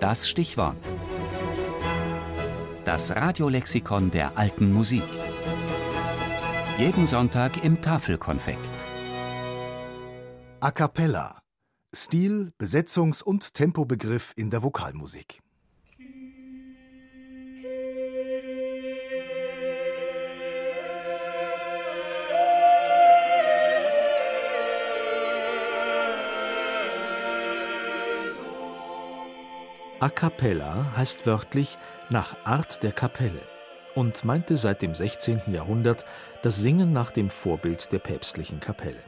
Das Stichwort. Das Radiolexikon der alten Musik. Jeden Sonntag im Tafelkonfekt. A cappella. Stil, Besetzungs- und Tempobegriff in der Vokalmusik. A cappella heißt wörtlich nach Art der Kapelle und meinte seit dem 16. Jahrhundert das Singen nach dem Vorbild der päpstlichen Kapelle.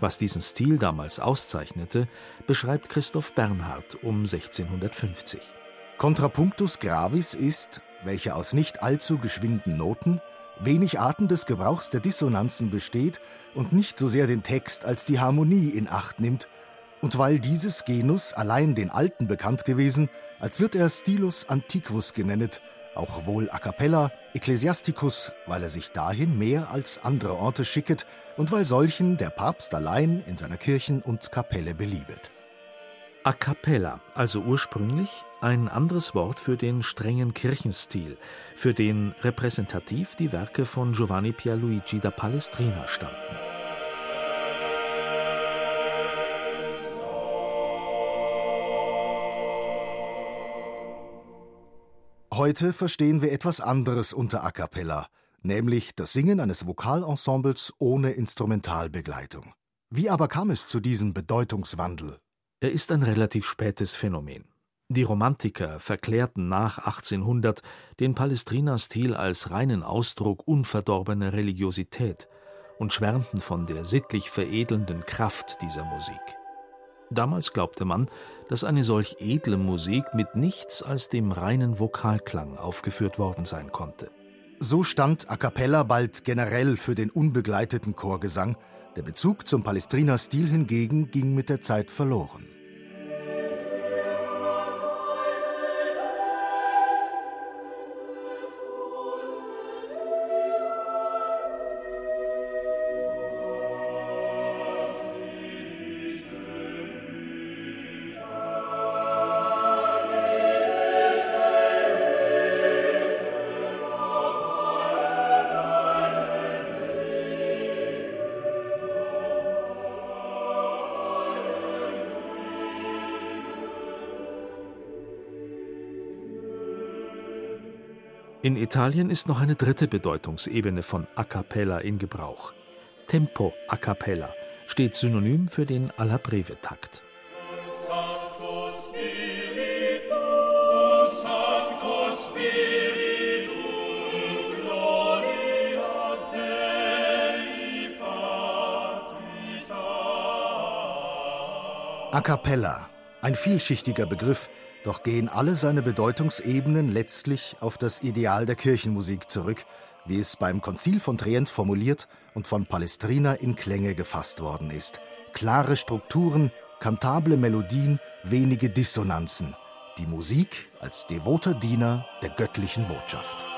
Was diesen Stil damals auszeichnete, beschreibt Christoph Bernhard um 1650. Contrapunctus gravis ist, welcher aus nicht allzu geschwinden Noten, wenig Arten des Gebrauchs der Dissonanzen besteht und nicht so sehr den Text als die Harmonie in Acht nimmt, und weil dieses Genus allein den Alten bekannt gewesen, als wird er Stilus antiquus genennet, auch wohl a cappella, Ecclesiasticus, weil er sich dahin mehr als andere Orte schicket und weil solchen der Papst allein in seiner Kirchen und Kapelle beliebet. A cappella, also ursprünglich ein anderes Wort für den strengen Kirchenstil, für den repräsentativ die Werke von Giovanni Pierluigi da Palestrina standen. Heute verstehen wir etwas anderes unter A cappella, nämlich das Singen eines Vokalensembles ohne Instrumentalbegleitung. Wie aber kam es zu diesem Bedeutungswandel? Er ist ein relativ spätes Phänomen. Die Romantiker verklärten nach 1800 den Palestrina-Stil als reinen Ausdruck unverdorbener Religiosität und schwärmten von der sittlich veredelnden Kraft dieser Musik. Damals glaubte man, dass eine solch edle Musik mit nichts als dem reinen Vokalklang aufgeführt worden sein konnte. So stand a cappella bald generell für den unbegleiteten Chorgesang, der Bezug zum Palestriner Stil hingegen ging mit der Zeit verloren. In Italien ist noch eine dritte Bedeutungsebene von a cappella in Gebrauch. Tempo a cappella steht synonym für den alla breve Takt. A cappella, ein vielschichtiger Begriff, doch gehen alle seine Bedeutungsebenen letztlich auf das Ideal der Kirchenmusik zurück, wie es beim Konzil von Trient formuliert und von Palestrina in Klänge gefasst worden ist. Klare Strukturen, kantable Melodien, wenige Dissonanzen. Die Musik als devoter Diener der göttlichen Botschaft.